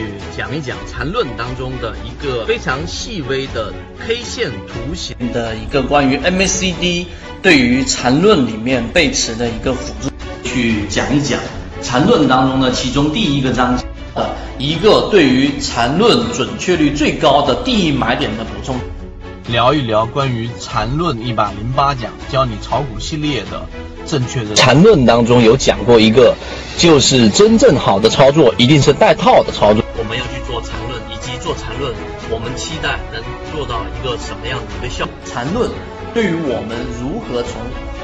去讲一讲缠论当中的一个非常细微的 K 线图形的一个关于 MACD 对于缠论里面背驰的一个辅助，去讲一讲缠论当中的其中第一个章节的一个对于缠论准确率最高的第一买点的补充。聊一聊关于缠论一百零八讲教你炒股系列的正确的缠论当中有讲过一个，就是真正好的操作一定是带套的操作。我们要去做缠论，以及做缠论，我们期待能做到一个什么样的一个效果？缠论对于我们如何从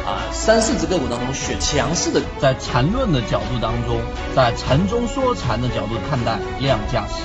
啊三四只个股当中选强势的，在缠论的角度当中，在缠中说禅的角度看待量价时，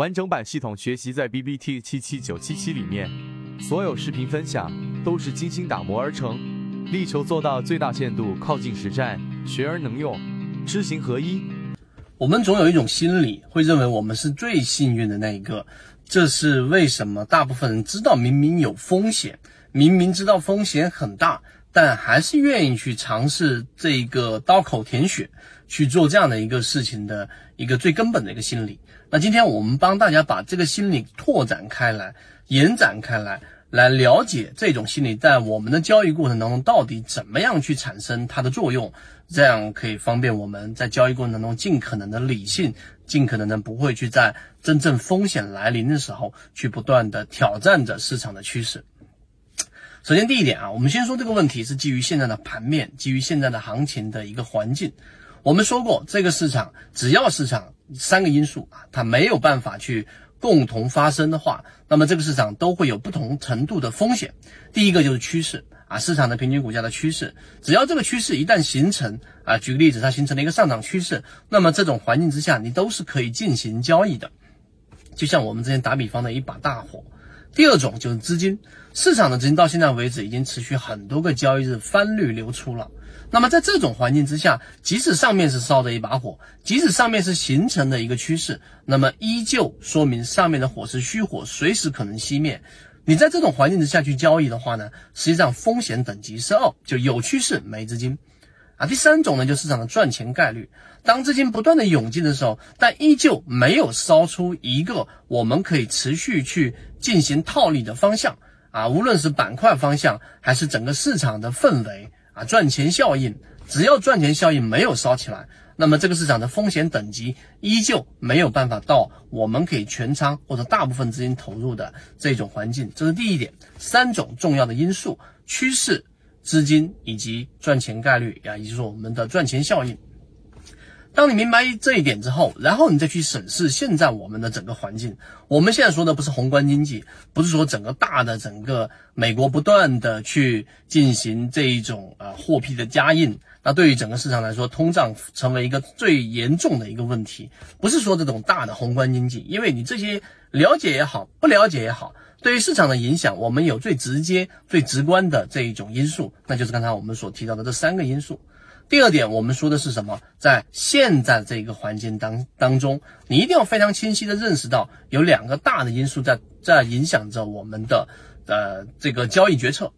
完整版系统学习在 B B T 七七九七七里面，所有视频分享都是精心打磨而成，力求做到最大限度靠近实战，学而能用，知行合一。我们总有一种心理，会认为我们是最幸运的那一个，这是为什么？大部分人知道明明有风险，明明知道风险很大，但还是愿意去尝试这一个刀口舔血去做这样的一个事情的一个最根本的一个心理。那今天我们帮大家把这个心理拓展开来、延展开来，来了解这种心理在我们的交易过程当中到底怎么样去产生它的作用，这样可以方便我们在交易过程当中尽可能的理性，尽可能的不会去在真正风险来临的时候去不断的挑战着市场的趋势。首先第一点啊，我们先说这个问题是基于现在的盘面，基于现在的行情的一个环境。我们说过，这个市场只要市场三个因素啊，它没有办法去共同发生的话，那么这个市场都会有不同程度的风险。第一个就是趋势啊，市场的平均股价的趋势，只要这个趋势一旦形成啊，举个例子，它形成了一个上涨趋势，那么这种环境之下，你都是可以进行交易的。就像我们之前打比方的一把大火。第二种就是资金，市场的资金到现在为止已经持续很多个交易日翻绿流出了。那么在这种环境之下，即使上面是烧着一把火，即使上面是形成的一个趋势，那么依旧说明上面的火是虚火，随时可能熄灭。你在这种环境之下去交易的话呢，实际上风险等级是二，就有趋势没资金。啊，第三种呢，就市场的赚钱概率，当资金不断的涌进的时候，但依旧没有烧出一个我们可以持续去进行套利的方向啊，无论是板块方向还是整个市场的氛围。赚钱效应，只要赚钱效应没有烧起来，那么这个市场的风险等级依旧没有办法到我们可以全仓或者大部分资金投入的这种环境。这是第一点，三种重要的因素：趋势、资金以及赚钱概率啊，也就是我们的赚钱效应。当你明白这一点之后，然后你再去审视现在我们的整个环境。我们现在说的不是宏观经济，不是说整个大的整个美国不断的去进行这一种呃货币的加印，那对于整个市场来说，通胀成为一个最严重的一个问题。不是说这种大的宏观经济，因为你这些了解也好，不了解也好，对于市场的影响，我们有最直接、最直观的这一种因素，那就是刚才我们所提到的这三个因素。第二点，我们说的是什么？在现在这个环境当当中，你一定要非常清晰的认识到，有两个大的因素在在影响着我们的呃这个交易决策。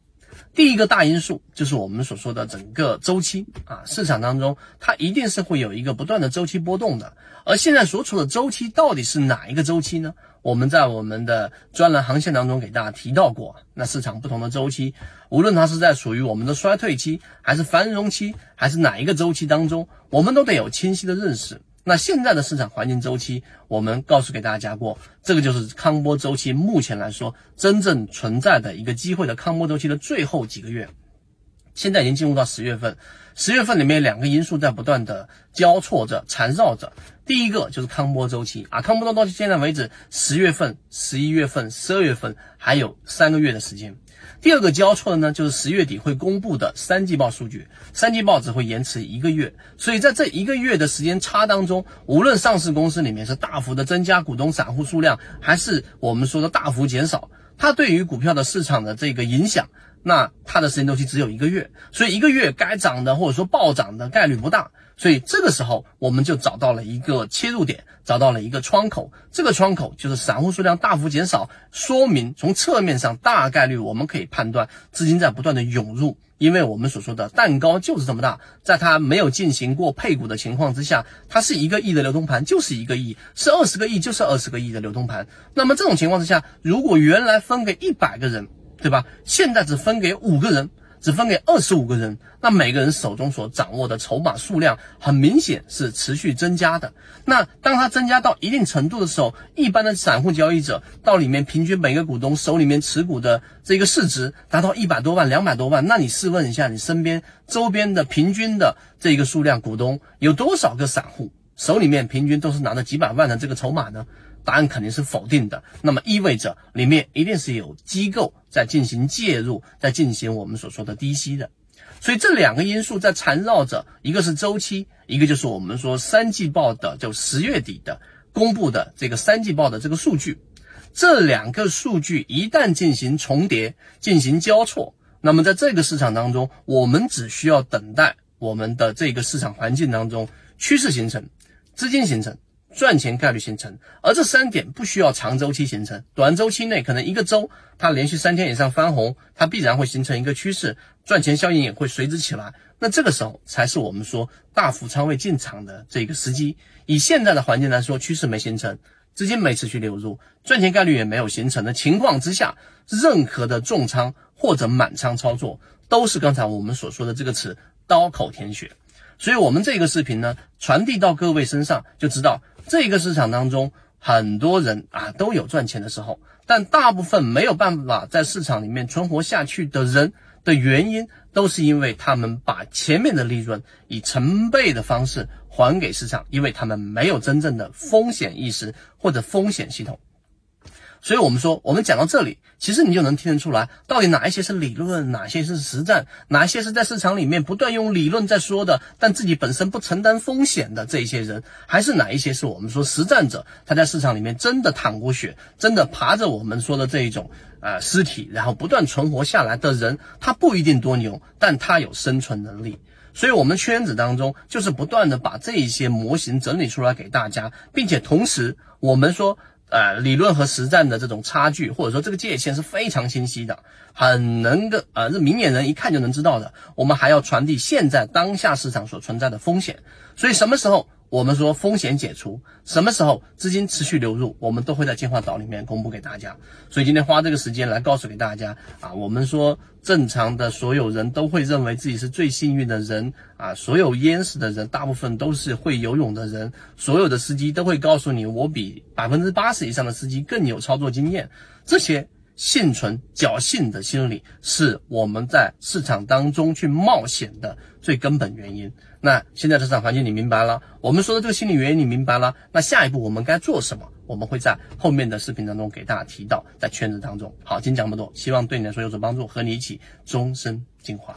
第一个大因素就是我们所说的整个周期啊，市场当中它一定是会有一个不断的周期波动的。而现在所处的周期到底是哪一个周期呢？我们在我们的专栏航线当中给大家提到过，那市场不同的周期，无论它是在属于我们的衰退期，还是繁荣期，还是哪一个周期当中，我们都得有清晰的认识。那现在的市场环境周期，我们告诉给大家过，这个就是康波周期，目前来说真正存在的一个机会的康波周期的最后几个月。现在已经进入到十月份，十月份里面两个因素在不断的交错着、缠绕着。第一个就是康波周期啊，康波到现在为止，十月份、十一月份、十二月份还有三个月的时间。第二个交错的呢，就是十月底会公布的三季报数据，三季报只会延迟一个月，所以在这一个月的时间差当中，无论上市公司里面是大幅的增加股东散户数量，还是我们说的大幅减少，它对于股票的市场的这个影响。那它的时间周期只有一个月，所以一个月该涨的或者说暴涨的概率不大，所以这个时候我们就找到了一个切入点，找到了一个窗口，这个窗口就是散户数量大幅减少，说明从侧面上大概率我们可以判断资金在不断的涌入，因为我们所说的蛋糕就是这么大，在它没有进行过配股的情况之下，它是一个亿的流通盘就是一个亿，是二十个亿就是二十个亿的流通盘，那么这种情况之下，如果原来分给一百个人。对吧？现在只分给五个人，只分给二十五个人，那每个人手中所掌握的筹码数量很明显是持续增加的。那当它增加到一定程度的时候，一般的散户交易者到里面平均每个股东手里面持股的这个市值达到一百多万、两百多万，那你试问一下，你身边周边的平均的这个数量股东有多少个散户手里面平均都是拿着几百万的这个筹码呢？答案肯定是否定的，那么意味着里面一定是有机构在进行介入，在进行我们所说的低吸的，所以这两个因素在缠绕着，一个是周期，一个就是我们说三季报的，就十月底的公布的这个三季报的这个数据，这两个数据一旦进行重叠、进行交错，那么在这个市场当中，我们只需要等待我们的这个市场环境当中趋势形成、资金形成。赚钱概率形成，而这三点不需要长周期形成，短周期内可能一个周它连续三天以上翻红，它必然会形成一个趋势，赚钱效应也会随之起来。那这个时候才是我们说大幅仓位进场的这个时机。以现在的环境来说，趋势没形成，资金没持续流入，赚钱概率也没有形成的情况之下，任何的重仓或者满仓操作，都是刚才我们所说的这个词刀口舔血。所以，我们这个视频呢，传递到各位身上，就知道。这个市场当中，很多人啊都有赚钱的时候，但大部分没有办法在市场里面存活下去的人的原因，都是因为他们把前面的利润以成倍的方式还给市场，因为他们没有真正的风险意识或者风险系统。所以，我们说，我们讲到这里，其实你就能听得出来，到底哪一些是理论，哪些是实战，哪一些是在市场里面不断用理论在说的，但自己本身不承担风险的这一些人，还是哪一些是我们说实战者，他在市场里面真的淌过血，真的爬着我们说的这一种呃尸体，然后不断存活下来的人，他不一定多牛，但他有生存能力。所以，我们圈子当中就是不断的把这一些模型整理出来给大家，并且同时，我们说。呃，理论和实战的这种差距，或者说这个界限是非常清晰的，很能够呃，这明眼人一看就能知道的。我们还要传递现在当下市场所存在的风险，所以什么时候？我们说风险解除，什么时候资金持续流入，我们都会在进化岛里面公布给大家。所以今天花这个时间来告诉给大家啊，我们说正常的所有人都会认为自己是最幸运的人啊，所有淹死的人大部分都是会游泳的人，所有的司机都会告诉你，我比百分之八十以上的司机更有操作经验。这些幸存侥幸的心理是我们在市场当中去冒险的最根本原因。那现在市场环境你明白了，我们说的这个心理原因你明白了，那下一步我们该做什么？我们会在后面的视频当中给大家提到，在圈子当中。好，今天讲这么多，希望对你来说有所帮助，和你一起终身进化。